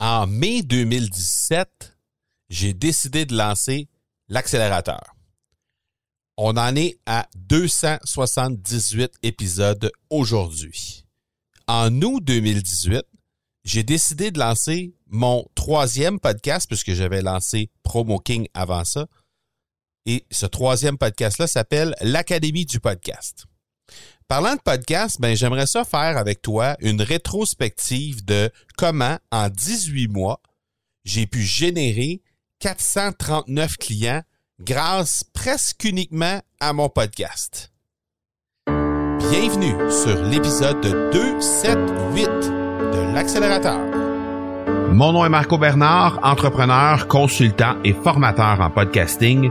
En mai 2017, j'ai décidé de lancer l'accélérateur. On en est à 278 épisodes aujourd'hui. En août 2018, j'ai décidé de lancer mon troisième podcast, puisque j'avais lancé Promo King avant ça. Et ce troisième podcast-là s'appelle l'Académie du podcast. Parlant de podcast, ben, j'aimerais ça faire avec toi une rétrospective de comment, en 18 mois, j'ai pu générer 439 clients grâce presque uniquement à mon podcast. Bienvenue sur l'épisode 278 de l'accélérateur. Mon nom est Marco Bernard, entrepreneur, consultant et formateur en podcasting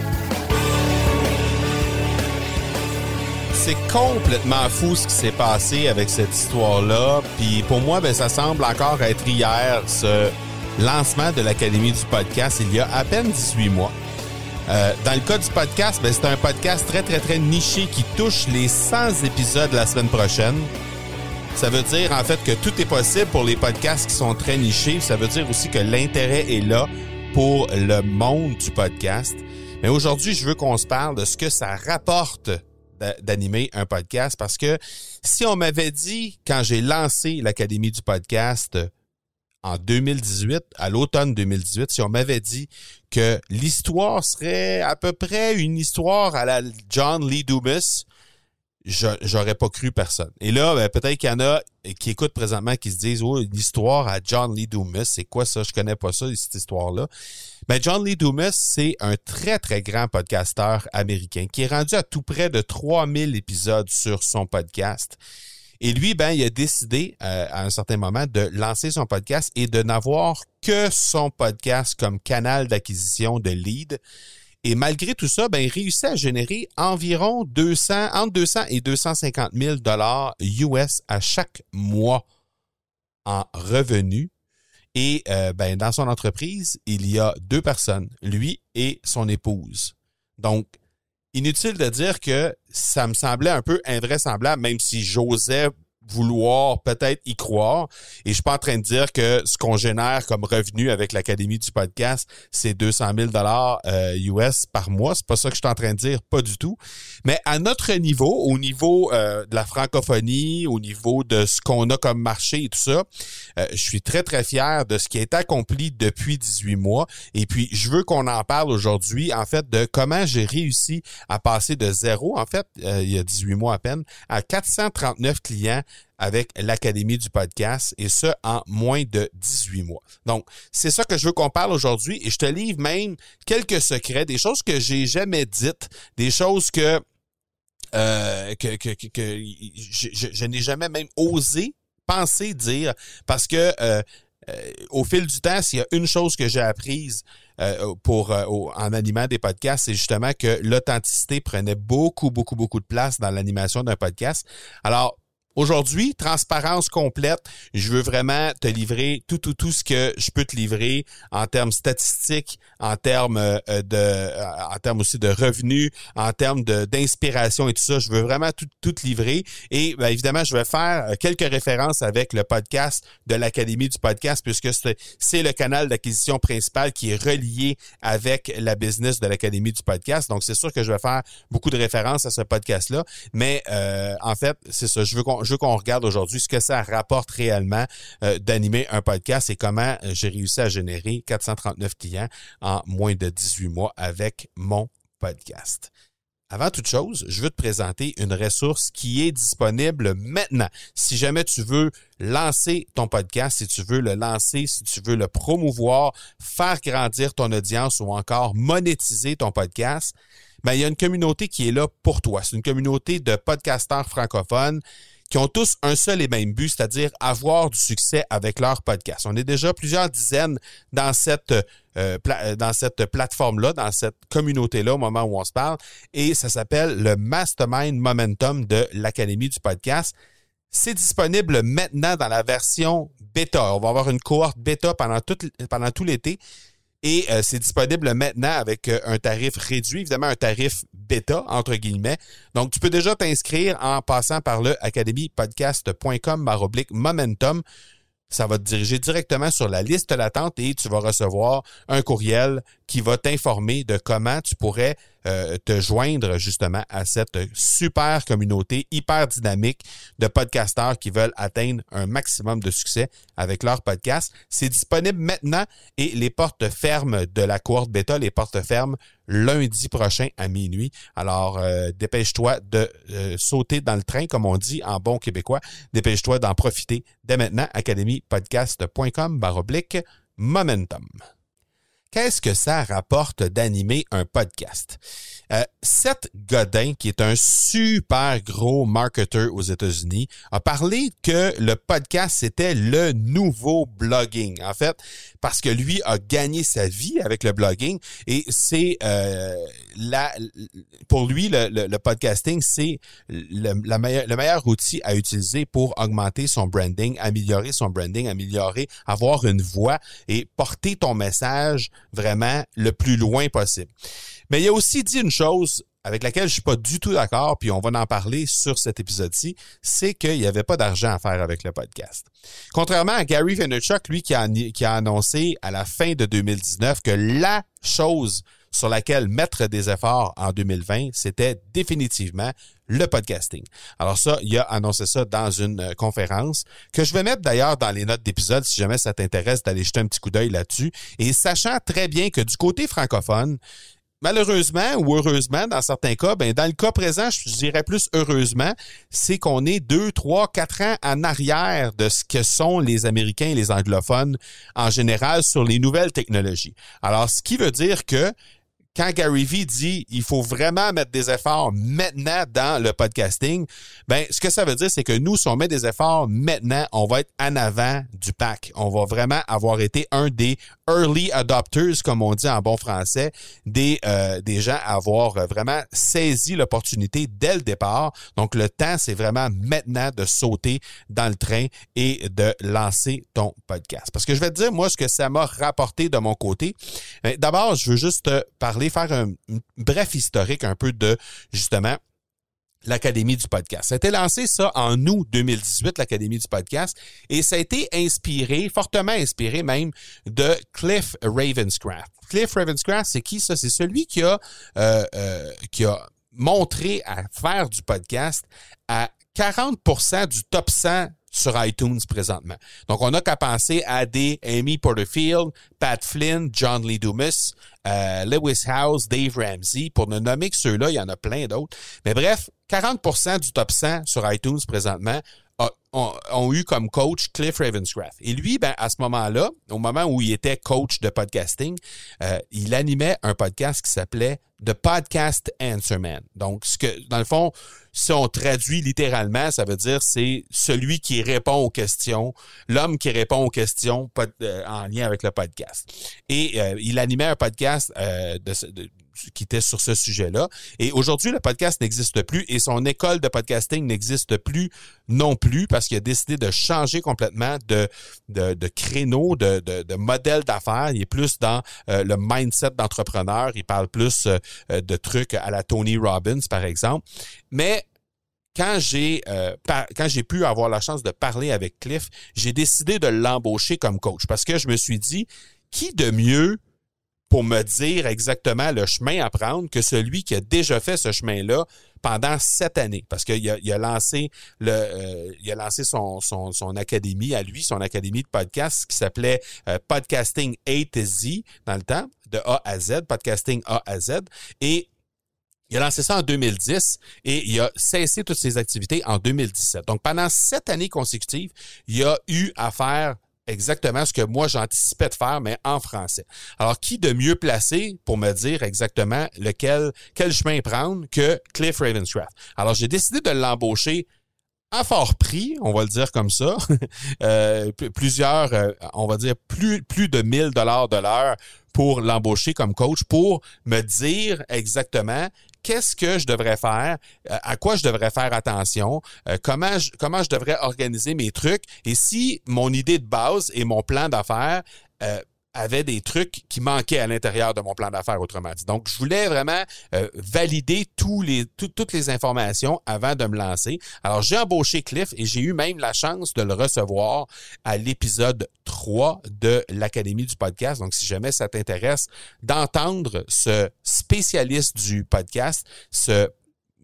C'est complètement fou ce qui s'est passé avec cette histoire-là. Puis pour moi, ben, ça semble encore être hier, ce lancement de l'Académie du podcast, il y a à peine 18 mois. Euh, dans le cas du podcast, ben, c'est un podcast très, très, très niché qui touche les 100 épisodes la semaine prochaine. Ça veut dire en fait que tout est possible pour les podcasts qui sont très nichés. Ça veut dire aussi que l'intérêt est là pour le monde du podcast. Mais aujourd'hui, je veux qu'on se parle de ce que ça rapporte d'animer un podcast parce que si on m'avait dit quand j'ai lancé l'Académie du podcast euh, en 2018, à l'automne 2018, si on m'avait dit que l'histoire serait à peu près une histoire à la John Lee Dumas, j'aurais pas cru personne. Et là, ben, peut-être qu'il y en a qui écoutent présentement qui se disent Oh, une histoire à John Lee Dumas, c'est quoi ça? Je connais pas ça, cette histoire-là. Ben, John Lee Dumas, c'est un très, très grand podcasteur américain qui est rendu à tout près de 3000 épisodes sur son podcast. Et lui, ben, il a décidé euh, à un certain moment de lancer son podcast et de n'avoir que son podcast comme canal d'acquisition de leads. Et malgré tout ça, ben, il réussit à générer environ 200, entre 200 et 250 000 dollars US à chaque mois en revenus. Et euh, ben, dans son entreprise, il y a deux personnes, lui et son épouse. Donc, inutile de dire que ça me semblait un peu invraisemblable, même si j'osais vouloir peut-être y croire. Et je suis pas en train de dire que ce qu'on génère comme revenu avec l'Académie du podcast, c'est 200 000 dollars US par mois. C'est pas ça que je suis en train de dire, pas du tout. Mais à notre niveau, au niveau euh, de la francophonie, au niveau de ce qu'on a comme marché et tout ça, euh, je suis très, très fier de ce qui est accompli depuis 18 mois. Et puis, je veux qu'on en parle aujourd'hui, en fait, de comment j'ai réussi à passer de zéro, en fait, euh, il y a 18 mois à peine, à 439 clients avec l'Académie du podcast et ce, en moins de 18 mois. Donc, c'est ça que je veux qu'on parle aujourd'hui et je te livre même quelques secrets, des choses que j'ai jamais dites, des choses que euh, que, que, je, n'ai jamais même osé penser dire parce que euh, euh, au fil du temps, s'il y a une chose que j'ai apprise pour en animant des podcasts, c'est justement que l'authenticité prenait beaucoup, beaucoup, beaucoup de place dans l'animation d'un podcast. Alors, Aujourd'hui, transparence complète. Je veux vraiment te livrer tout, tout, tout ce que je peux te livrer en termes statistiques, en termes euh, de, euh, en termes aussi de revenus, en termes d'inspiration et tout ça. Je veux vraiment tout, tout livrer. Et bien, évidemment, je vais faire euh, quelques références avec le podcast de l'Académie du podcast, puisque c'est le canal d'acquisition principal qui est relié avec la business de l'Académie du podcast. Donc, c'est sûr que je vais faire beaucoup de références à ce podcast-là. Mais en fait, c'est ça. Je veux qu'on je veux qu'on regarde aujourd'hui ce que ça rapporte réellement euh, d'animer un podcast et comment euh, j'ai réussi à générer 439 clients en moins de 18 mois avec mon podcast. Avant toute chose, je veux te présenter une ressource qui est disponible maintenant. Si jamais tu veux lancer ton podcast, si tu veux le lancer, si tu veux le promouvoir, faire grandir ton audience ou encore monétiser ton podcast, ben, il y a une communauté qui est là pour toi. C'est une communauté de podcasteurs francophones qui ont tous un seul et même but, c'est-à-dire avoir du succès avec leur podcast. On est déjà plusieurs dizaines dans cette euh, euh, dans cette plateforme-là, dans cette communauté-là au moment où on se parle, et ça s'appelle le Mastermind Momentum de l'Académie du podcast. C'est disponible maintenant dans la version bêta. On va avoir une cohorte bêta pendant tout, l'été. Et euh, c'est disponible maintenant avec un tarif réduit, évidemment un tarif entre guillemets. Donc, tu peux déjà t'inscrire en passant par le academypodcast.com momentum. Ça va te diriger directement sur la liste d'attente et tu vas recevoir un courriel qui va t'informer de comment tu pourrais euh, te joindre justement à cette super communauté hyper dynamique de podcasteurs qui veulent atteindre un maximum de succès avec leur podcast. C'est disponible maintenant et les portes ferment de la cohorte bêta, les portes ferment lundi prochain à minuit. Alors, euh, dépêche-toi de euh, sauter dans le train, comme on dit en bon québécois. Dépêche-toi d'en profiter dès maintenant. academypodcast.com baroblique momentum. Qu'est-ce que ça rapporte d'animer un podcast? Euh, Seth Godin, qui est un super gros marketeur aux États-Unis, a parlé que le podcast, c'était le nouveau blogging. En fait, parce que lui a gagné sa vie avec le blogging et c'est euh, la, pour lui, le, podcasting, c'est le, la meilleur, le meilleur outil à utiliser pour augmenter son branding, améliorer son branding, améliorer, avoir une voix et porter ton message vraiment le plus loin possible. Mais il a aussi dit une chose avec laquelle je suis pas du tout d'accord, puis on va en parler sur cet épisode-ci, c'est qu'il n'y avait pas d'argent à faire avec le podcast. Contrairement à Gary Vaynerchuk, lui qui a, annoncé à la fin de 2019 que la chose sur laquelle mettre des efforts en 2020, c'était définitivement le podcasting. Alors ça, il a annoncé ça dans une euh, conférence que je vais mettre d'ailleurs dans les notes d'épisode si jamais ça t'intéresse d'aller jeter un petit coup d'œil là-dessus. Et sachant très bien que du côté francophone, malheureusement ou heureusement, dans certains cas, ben, dans le cas présent, je dirais plus heureusement, c'est qu'on est deux, trois, quatre ans en arrière de ce que sont les Américains et les anglophones en général sur les nouvelles technologies. Alors, ce qui veut dire que quand Gary Vee dit il faut vraiment mettre des efforts maintenant dans le podcasting, ben ce que ça veut dire c'est que nous si on met des efforts maintenant, on va être en avant du pack. On va vraiment avoir été un des early adopters comme on dit en bon français, des euh, des gens à avoir vraiment saisi l'opportunité dès le départ. Donc le temps c'est vraiment maintenant de sauter dans le train et de lancer ton podcast. Parce que je vais te dire moi ce que ça m'a rapporté de mon côté. Ben, d'abord, je veux juste te parler faire un, bref historique un peu de justement l'Académie du podcast. Ça a été lancé ça en août 2018, l'Académie du podcast, et ça a été inspiré, fortement inspiré même, de Cliff Ravenscraft. Cliff Ravenscraft, c'est qui ça? C'est celui qui a, euh, euh, qui a montré à faire du podcast à 40% du top 100 sur iTunes présentement. Donc, on n'a qu'à penser à des Amy Porterfield, Pat Flynn, John Lee Dumas, euh, Lewis House, Dave Ramsey. Pour ne nommer que ceux-là, il y en a plein d'autres. Mais bref, 40% du top 100 sur iTunes présentement ont, eu comme coach Cliff Ravenscraft. Et lui, ben, à ce moment-là, au moment où il était coach de podcasting, euh, il animait un podcast qui s'appelait The Podcast Answer Man. Donc, ce que, dans le fond, si on traduit littéralement, ça veut dire c'est celui qui répond aux questions, l'homme qui répond aux questions euh, en lien avec le podcast. Et euh, il animait un podcast de, de, qui était sur ce sujet-là. Et aujourd'hui, le podcast n'existe plus et son école de podcasting n'existe plus non plus parce qu'il a décidé de changer complètement de, créneau, de, modèle d'affaires. Il est plus dans euh, le mindset d'entrepreneur. Il parle plus euh, de trucs à la Tony Robbins, par exemple. Mais euh, quand j'ai pu avoir la chance de parler avec Cliff, j'ai décidé de l'embaucher comme coach parce que je me suis dit qui de mieux pour me dire exactement le chemin à prendre que celui qui a déjà fait ce chemin-là pendant sept années. Parce qu'il a, il a lancé le, euh, il a lancé son, son, son, académie à lui, son académie de podcast qui s'appelait euh, Podcasting A to Z dans le temps, de A à Z, Podcasting A à Z. Et il a lancé ça en 2010 et il a cessé toutes ses activités en 2017. Donc, pendant sept années consécutives, il a eu à faire exactement ce que moi j'anticipais de faire, mais en français. Alors, qui de mieux placé pour me dire exactement lequel, quel chemin prendre que Cliff Ravenscraft? Alors, j'ai décidé de l'embaucher à fort prix, on va le dire comme ça, euh, plusieurs, euh, on va dire plus, plus de 1000 dollars de l'heure pour l'embaucher comme coach, pour me dire exactement qu'est-ce que je devrais faire, euh, à quoi je devrais faire attention, euh, comment, je, comment je devrais organiser mes trucs et si mon idée de base et mon plan d'affaires euh, avait des trucs qui manquaient à l'intérieur de mon plan d'affaires, autrement dit. Donc, je voulais vraiment euh, valider tous les, toutes les informations avant de me lancer. Alors, j'ai embauché Cliff et j'ai eu même la chance de le recevoir à l'épisode 3 de l'Académie du podcast. Donc, si jamais ça t'intéresse d'entendre ce spécialiste du podcast, ce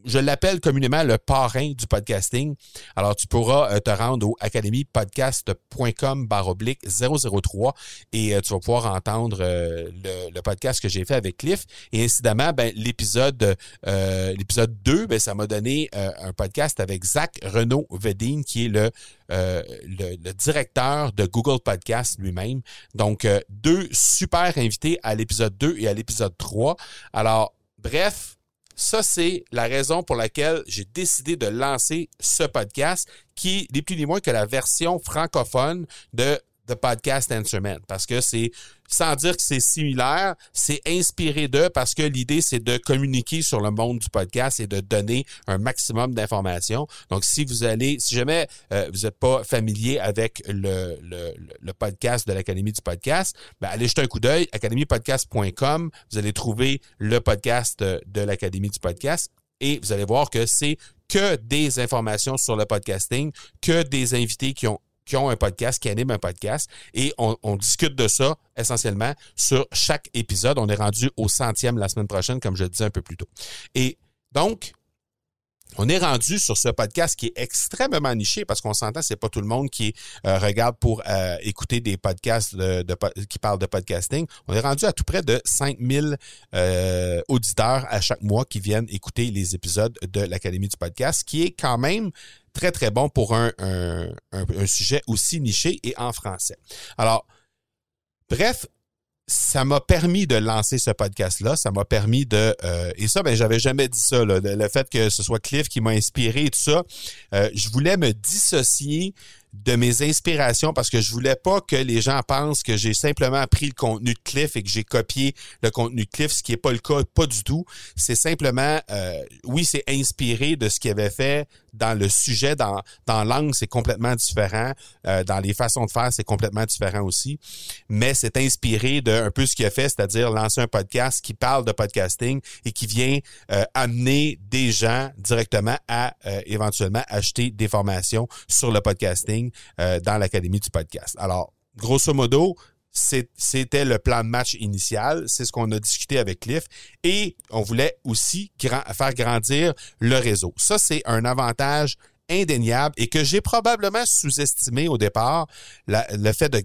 je l'appelle communément le parrain du podcasting. Alors, tu pourras euh, te rendre au academypodcast.com baroblique 003 et euh, tu vas pouvoir entendre euh, le, podcast que j'ai fait avec Cliff. Et incidemment, ben, l'épisode l'épisode 2, ben, ça m'a donné un podcast avec Zach Renaud Vedine, qui est le, le, directeur de Google Podcast lui-même. Donc, deux super invités à l'épisode 2 et à l'épisode 3. Alors, bref, ça, c'est la raison pour laquelle j'ai décidé de lancer ce podcast qui n'est plus ni moins que la version francophone de The Podcast Instrument parce que c'est sans dire que c'est similaire, c'est inspiré d'eux parce que l'idée c'est de communiquer sur le monde du podcast et de donner un maximum d'informations. Donc si vous allez, si jamais euh, vous n'êtes pas familier avec le, le, le podcast de l'Académie du podcast, ben allez jeter un coup d'œil, academypodcast.com, vous allez trouver le podcast de, de l'Académie du podcast et vous allez voir que c'est que des informations sur le podcasting, que des invités qui ont qui ont un podcast, qui animent un podcast, et on, discute de ça essentiellement sur chaque épisode. On est rendu au centième la semaine prochaine, comme je le disais un peu plus tôt. Et donc, on est rendu sur ce podcast qui est extrêmement niché parce qu'on s'entend, c'est pas tout le monde qui euh, regarde pour euh, écouter des podcasts de, qui parlent de podcasting. On est rendu à tout près de 5000 euh, auditeurs à chaque mois qui viennent écouter les épisodes de l'Académie du podcast, qui est quand même très, très bon pour un, un, sujet aussi niché et en français. Alors, bref, ça m'a permis de lancer ce podcast-là. Ça m'a permis de... Euh, et ça, ben j'avais jamais dit ça. Le fait que ce soit Cliff qui m'a inspiré et tout ça. Euh, je voulais me dissocier de mes inspirations parce que je voulais pas que les gens pensent que j'ai simplement pris le contenu de Cliff et que j'ai copié le contenu de Cliff, ce qui est pas le cas, pas du tout. C'est simplement, euh, oui, c'est inspiré de ce qu'il avait fait dans le sujet, dans, dans l'angle, c'est complètement différent. Euh, dans les façons de faire, c'est complètement différent aussi. Mais c'est inspiré de un peu ce qu'il a fait, c'est-à-dire lancer un podcast qui parle de podcasting et qui vient euh, amener des gens directement à éventuellement acheter des formations sur le podcasting euh, dans l'Académie du podcast. Alors, grosso modo, c'était le plan de match initial. C'est ce qu'on a discuté avec Cliff. Et on voulait aussi faire grandir le réseau. Ça, c'est un avantage indéniable et que j'ai probablement sous-estimé au départ, le fait de,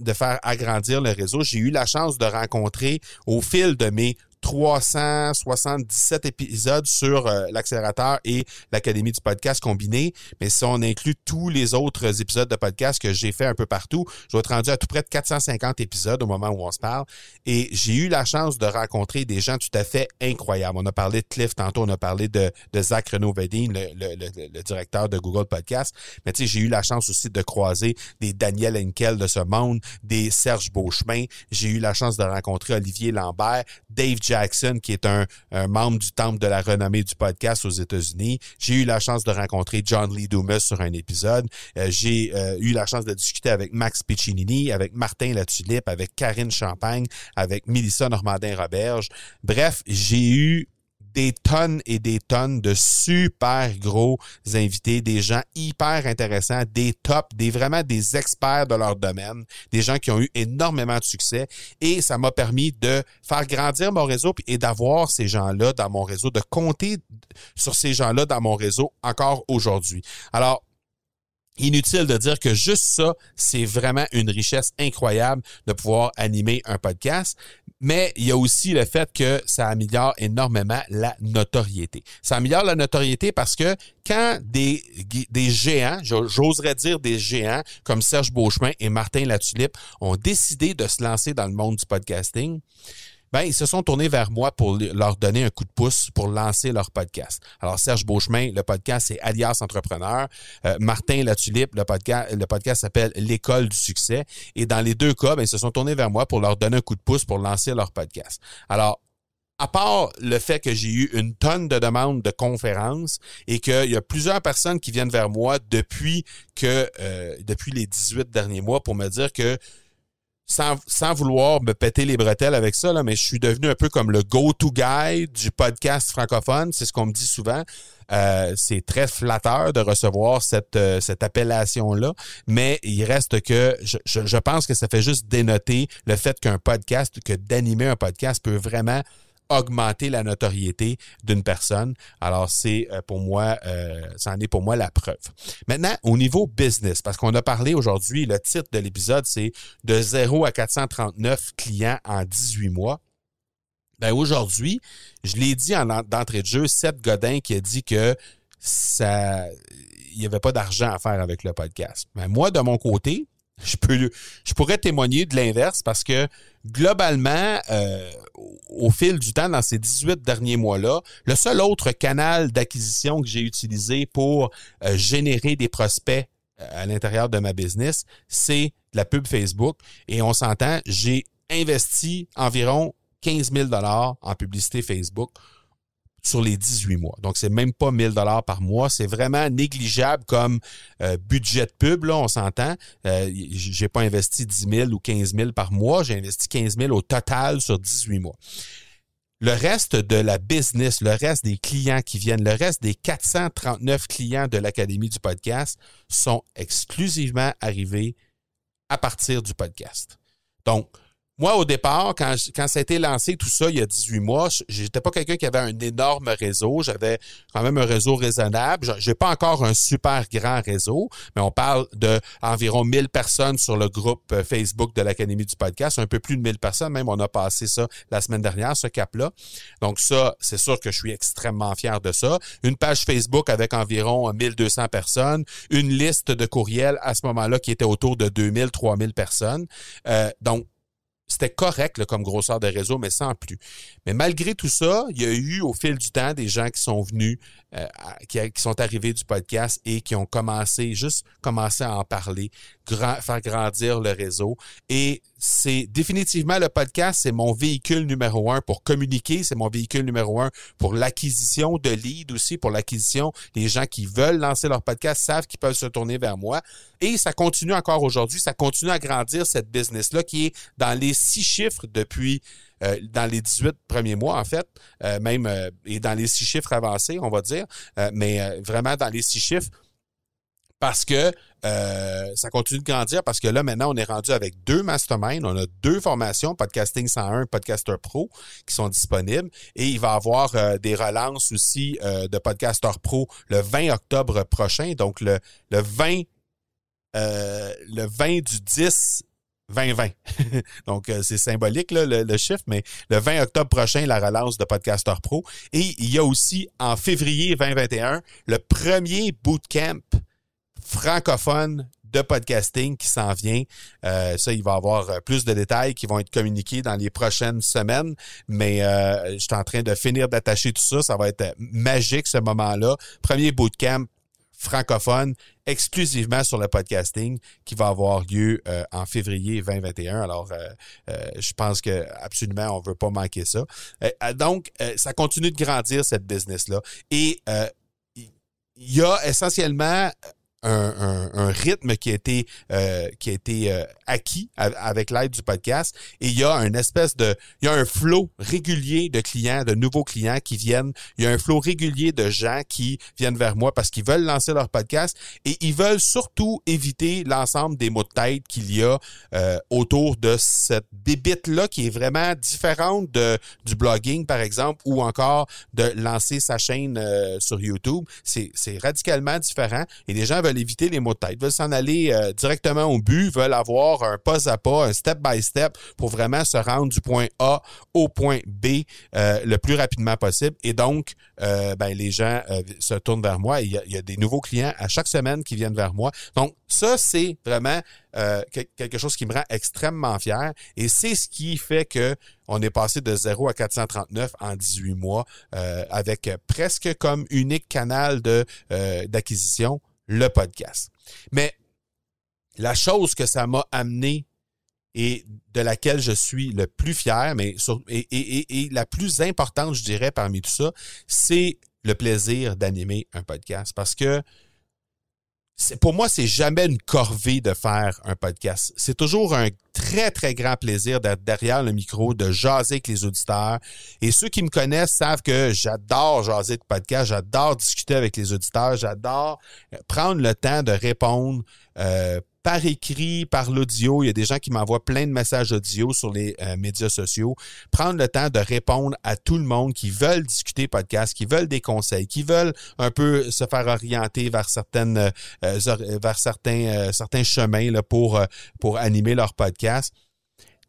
de faire agrandir le réseau. J'ai eu la chance de rencontrer au fil de mes 377 épisodes sur euh, l'accélérateur et l'Académie du podcast combiné. Mais si on inclut tous les autres épisodes de podcast que j'ai fait un peu partout, je vais être rendu à tout près de 450 épisodes au moment où on se parle. Et j'ai eu la chance de rencontrer des gens tout à fait incroyables. On a parlé de Cliff tantôt, on a parlé de, Zach renaud le, le, directeur de Google Podcast. Mais tu sais, j'ai eu la chance aussi de croiser des Daniel Henkel de ce monde, des Serge Beauchemin. J'ai eu la chance de rencontrer Olivier Lambert, Dave Jackson, qui est un, membre du Temple de la renommée du podcast aux États-Unis. J'ai eu la chance de rencontrer John Lee Dumas sur un épisode. Euh, j'ai euh, eu la chance de discuter avec Max Piccinini, avec Martin Latulippe, avec Karine Champagne, avec Mélissa Normandin-Roberge. Bref, j'ai eu des tonnes et des tonnes de super gros invités, des gens hyper intéressants, des tops, des vraiment des experts de leur domaine, des gens qui ont eu énormément de succès et ça m'a permis de faire grandir mon réseau et d'avoir ces gens-là dans mon réseau, de compter sur ces gens-là dans mon réseau encore aujourd'hui. Alors, Inutile de dire que juste ça, c'est vraiment une richesse incroyable de pouvoir animer un podcast. Mais il y a aussi le fait que ça améliore énormément la notoriété. Ça améliore la notoriété parce que quand des, géants, j'oserais dire des géants comme Serge Beauchemin et Martin Latulippe ont décidé de se lancer dans le monde du podcasting, ben, ils se sont tournés vers moi pour leur donner un coup de pouce pour lancer leur podcast. Alors, Serge Beauchemin, le podcast, c'est Alias Entrepreneur. Euh, Martin Latulippe, le podcast, le podcast s'appelle L'école du succès. Et dans les deux cas, ben, ils se sont tournés vers moi pour leur donner un coup de pouce pour lancer leur podcast. Alors, à part le fait que j'ai eu une tonne de demandes de conférences et qu'il y a plusieurs personnes qui viennent vers moi depuis que euh, depuis les 18 derniers mois pour me dire que sans, vouloir me péter les bretelles avec ça, là, mais je suis devenu un peu comme le go-to guy du podcast francophone. C'est ce qu'on me dit souvent. Euh, c'est très flatteur de recevoir cette, euh, cette appellation-là, mais il reste que je, je, pense que ça fait juste dénoter le fait qu'un podcast, que d'animer un podcast peut vraiment augmenter la notoriété d'une personne. Alors, c'est euh, pour moi, euh, ça en est pour moi la preuve. Maintenant, au niveau business, parce qu'on a parlé aujourd'hui, le titre de l'épisode, c'est de 0 à 439 clients en 18 mois. Ben aujourd'hui, je l'ai dit en d'entrée de jeu, Seth Godin qui a dit que ça il n'y avait pas d'argent à faire avec le podcast. Mais moi, de mon côté, je peux je pourrais témoigner de l'inverse parce que globalement, euh, au fil du temps, dans ces 18 derniers mois-là, le seul autre canal d'acquisition que j'ai utilisé pour euh, générer des prospects euh, à l'intérieur de ma business, c'est la pub Facebook. Et on s'entend, j'ai investi environ 15 000 en publicité Facebook sur les 18 mois. Donc, c'est même pas 1000 dollars par mois. C'est vraiment négligeable comme euh, budget de pub, là, on s'entend. Euh, j'ai pas investi 10 000 ou 15 000 par mois. J'ai investi 15 000 au total sur 18 mois. Le reste de la business, le reste des clients qui viennent, le reste des 439 clients de l'Académie du podcast sont exclusivement arrivés à partir du podcast. Donc, moi, au départ, quand, quand ça a été lancé, tout ça, il y a 18 mois, j'étais pas quelqu'un qui avait un énorme réseau. J'avais quand même un réseau raisonnable. J'ai pas encore un super grand réseau, mais on parle de environ 1000 personnes sur le groupe euh, Facebook de l'Académie du podcast. Un peu plus de 1000 personnes. Même, on a passé ça la semaine dernière, ce cap-là. Donc ça, c'est sûr que je suis extrêmement fier de ça. Une page Facebook avec environ 1200 personnes. Une liste de courriels à ce moment-là qui était autour de 2000, 3000 personnes. Euh, donc, c'était correct comme grosseur de réseau, mais sans plus. Mais malgré tout ça, il y a eu au fil du temps des gens qui sont venus, euh, qui, sont arrivés du podcast et qui ont commencé, juste commencé à en parler, faire grandir le réseau. Et c'est définitivement le podcast, c'est mon véhicule numéro un pour communiquer, c'est mon véhicule numéro un pour l'acquisition de leads aussi, pour l'acquisition. Les gens qui veulent lancer leur podcast savent qu'ils peuvent se tourner vers moi. Et ça continue encore aujourd'hui, ça continue à grandir cette business-là qui est dans les six chiffres depuis euh, dans les 18 premiers mois, en fait, euh, même euh, et dans les six chiffres avancés, on va dire, mais vraiment dans les six chiffres parce que ça continue de grandir parce que là, maintenant, on est rendu avec deux masterminds. On a deux formations, Podcasting 101, Podcaster Pro, qui sont disponibles. Et il va y avoir des relances aussi de Podcaster Pro le 20 octobre prochain. Donc, le, le 20 le 20 du 10 2020. Donc, euh, c'est symbolique, là, le, chiffre, mais le 20 octobre prochain, la relance de Podcaster Pro. Et il y a aussi, en février 2021, le premier bootcamp francophone de podcasting qui s'en vient. Euh, ça, il va y avoir euh, plus de détails qui vont être communiqués dans les prochaines semaines, mais je suis en train de finir d'attacher tout ça. Ça va être magique ce moment-là. Premier bootcamp francophone exclusivement sur le podcasting qui va avoir lieu euh, en février 2021. Alors, euh, euh, je pense que absolument on veut pas manquer ça. donc, ça continue de grandir cette business là et il y a essentiellement un, un, rythme qui a été euh, qui a été euh, acquis avec l'aide du podcast. Et il y a une espèce de il y a un flot régulier de clients de nouveaux clients qui viennent. Il y a un flot régulier de gens qui viennent vers moi parce qu'ils veulent lancer leur podcast et ils veulent surtout éviter l'ensemble des mots de tête qu'il y a euh, autour de cette bébite là qui est vraiment différente de du blogging par exemple ou encore de lancer sa chaîne sur YouTube. C'est radicalement différent et les gens veulent éviter les mots de tête, veulent s'en aller euh, directement au but, veulent avoir un pas à pas, un step by step pour vraiment se rendre du point A au point B euh, le plus rapidement possible. Et donc, euh, ben, les gens se tournent vers moi. Il y, a, il y, a, des nouveaux clients à chaque semaine qui viennent vers moi. Donc, ça, c'est vraiment quelque chose qui me rend extrêmement fier. Et c'est ce qui fait que on est passé de 0 à 439 en 18 mois avec presque comme unique canal d'acquisition le podcast. Mais la chose que ça m'a amené et de laquelle je suis le plus fier, et, la plus importante, je dirais, parmi tout ça, c'est le plaisir d'animer un podcast. Parce que pour moi, c'est jamais une corvée de faire un podcast. C'est toujours un très, très grand plaisir d'être derrière le micro, de jaser avec les auditeurs. Et ceux qui me connaissent savent que j'adore jaser de podcast, j'adore discuter avec les auditeurs, j'adore prendre le temps de répondre euh, par écrit, par l'audio. Il y a des gens qui m'envoient plein de messages audio sur les euh, médias sociaux. Prendre le temps de répondre à tout le monde qui veulent discuter podcast, qui veulent des conseils, qui veulent un peu se faire orienter vers certaines euh, vers certains euh, certains chemins pour pour animer leur podcast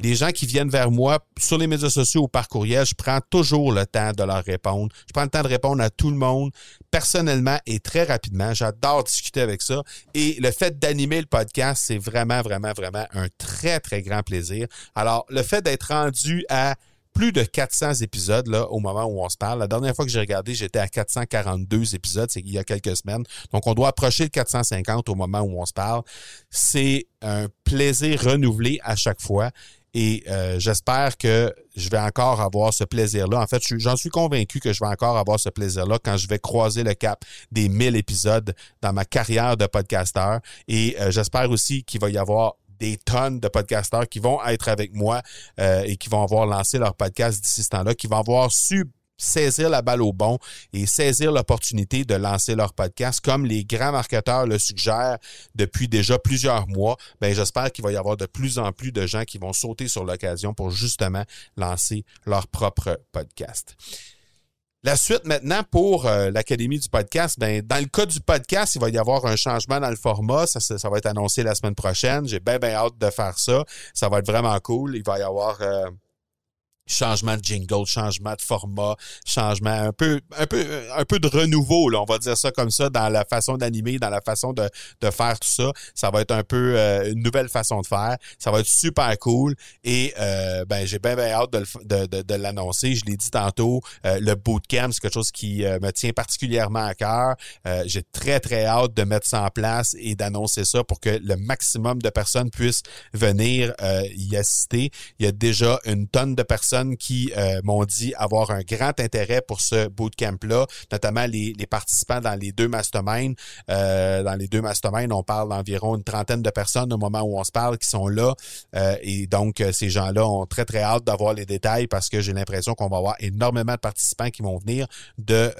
les gens qui viennent vers moi sur les médias sociaux ou par courriel, je prends toujours le temps de leur répondre. Je prends le temps de répondre à tout le monde personnellement et très rapidement. J'adore discuter avec ça. Et le fait d'animer le podcast, c'est vraiment, vraiment, vraiment un très, très grand plaisir. Alors, le fait d'être rendu à plus de 400 épisodes là au moment où on se parle. La dernière fois que j'ai regardé, j'étais à 442 épisodes, c'est il y a quelques semaines. Donc on doit approcher le 450 au moment où on se parle. C'est un plaisir renouvelé à chaque fois et euh, j'espère que je vais encore avoir ce plaisir-là. En fait, j'en suis convaincu que je vais encore avoir ce plaisir-là quand je vais croiser le cap des 1000 épisodes dans ma carrière de podcasteur. Et euh, j'espère aussi qu'il va y avoir des tonnes de podcasteurs qui vont être avec moi euh, et qui vont avoir lancé leur podcast d'ici ce temps-là, qui vont avoir su saisir la balle au bon et saisir l'opportunité de lancer leur podcast comme les grands marketeurs le suggèrent depuis déjà plusieurs mois. Ben, j'espère qu'il va y avoir de plus en plus de gens qui vont sauter sur l'occasion pour justement lancer leur propre podcast. La suite maintenant pour euh, l'Académie du podcast, ben, dans le cas du podcast, il va y avoir un changement dans le format. Ça, va être annoncé la semaine prochaine. J'ai bien, bien hâte de faire ça. Ça va être vraiment cool. Il va y avoir euh, changement de jingle, changement de format, changement un peu un peu un peu de renouveau là, on va dire ça comme ça dans la façon d'animer, dans la façon de, de faire tout ça, ça va être un peu euh, une nouvelle façon de faire, ça va être super cool. Et euh, ben j'ai bien bien hâte de, de, de, l'annoncer, je l'ai dit tantôt, euh, le bootcamp c'est quelque chose qui me tient particulièrement à cœur, j'ai très très hâte de mettre ça en place et d'annoncer ça pour que le maximum de personnes puissent venir y assister. Il y a déjà une tonne de personnes qui euh, m'ont dit avoir un grand intérêt pour ce bootcamp-là, notamment les, participants dans les deux masterminds. Euh, dans les deux masterminds, on parle d'environ une trentaine de personnes au moment où on se parle qui sont là. Euh, et donc, ces gens-là ont très, très hâte d'avoir les détails parce que j'ai l'impression qu'on va avoir énormément de participants qui vont venir de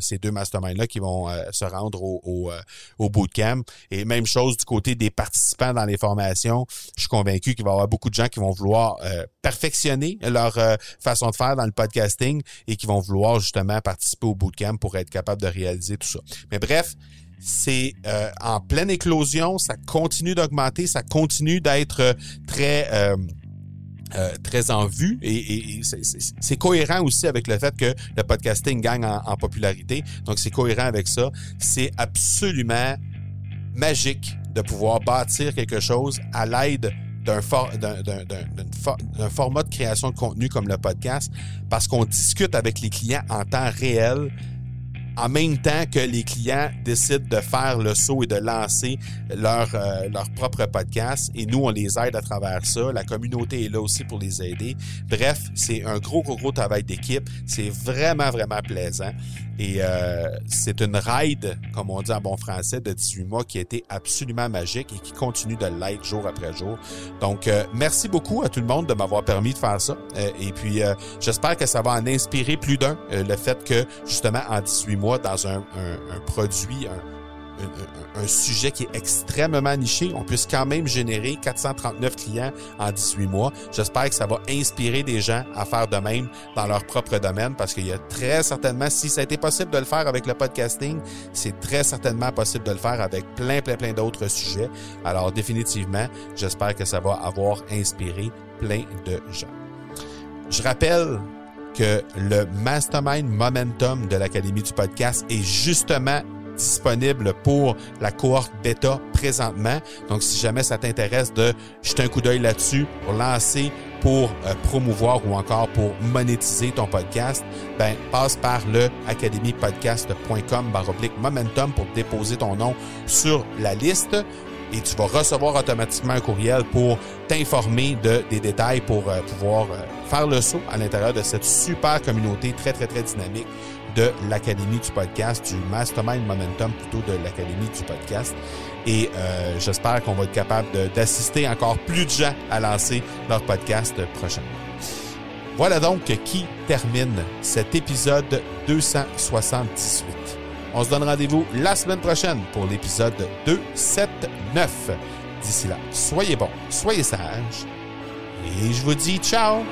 ces deux masterminds-là qui vont se rendre au, au, au, bootcamp. Et même chose du côté des participants dans les formations. Je suis convaincu qu'il va y avoir beaucoup de gens qui vont vouloir perfectionner leur euh, façon de faire dans le podcasting et qui vont vouloir justement participer au bootcamp pour être capable de réaliser tout ça. Mais bref, c'est euh, en pleine éclosion, ça continue d'augmenter, ça continue d'être très euh, euh, très en vue et, c'est cohérent aussi avec le fait que le podcasting gagne en, popularité. Donc c'est cohérent avec ça. C'est absolument magique de pouvoir bâtir quelque chose à l'aide d'un format de création de contenu comme le podcast parce qu'on discute avec les clients en temps réel en même temps que les clients décident de faire le saut et de lancer leur, euh, leur propre podcast. Et nous, on les aide à travers ça. La communauté est là aussi pour les aider. Bref, c'est un gros, gros, gros travail d'équipe. C'est vraiment, vraiment plaisant. Et euh, c'est une ride, comme on dit en bon français, de 18 mois qui a été absolument magique et qui continue de l'être jour après jour. Donc, euh, merci beaucoup à tout le monde de m'avoir permis de faire ça. et puis, j'espère que ça va en inspirer plus d'un, le fait que, justement, en 18 mois, dans un, produit, un, sujet qui est extrêmement niché, on puisse quand même générer 439 clients en 18 mois. J'espère que ça va inspirer des gens à faire de même dans leur propre domaine parce qu'il y a très certainement, si ça a été possible de le faire avec le podcasting, c'est très certainement possible de le faire avec plein, plein, plein d'autres sujets. Alors définitivement, j'espère que ça va avoir inspiré plein de gens. Je rappelle que le Mastermind Momentum de l'Académie du podcast est justement disponible pour la cohorte bêta présentement. Donc, si jamais ça t'intéresse de jeter un coup d'œil là-dessus pour lancer, pour euh, promouvoir ou encore pour monétiser ton podcast, ben, passe par le academypodcast.com momentum pour déposer ton nom sur la liste et tu vas recevoir automatiquement un courriel pour t'informer de, des détails pour euh, pouvoir euh, faire le saut à l'intérieur de cette super communauté très, très, très dynamique de l'Académie du podcast, du Mastermind Momentum plutôt de l'Académie du podcast. Et euh, j'espère qu'on va être capable d'assister encore plus de gens à lancer leur podcast prochainement. Voilà donc qui termine cet épisode 278. On se donne rendez-vous la semaine prochaine pour l'épisode 279. D'ici là, soyez bons, soyez sages, et je vous dis ciao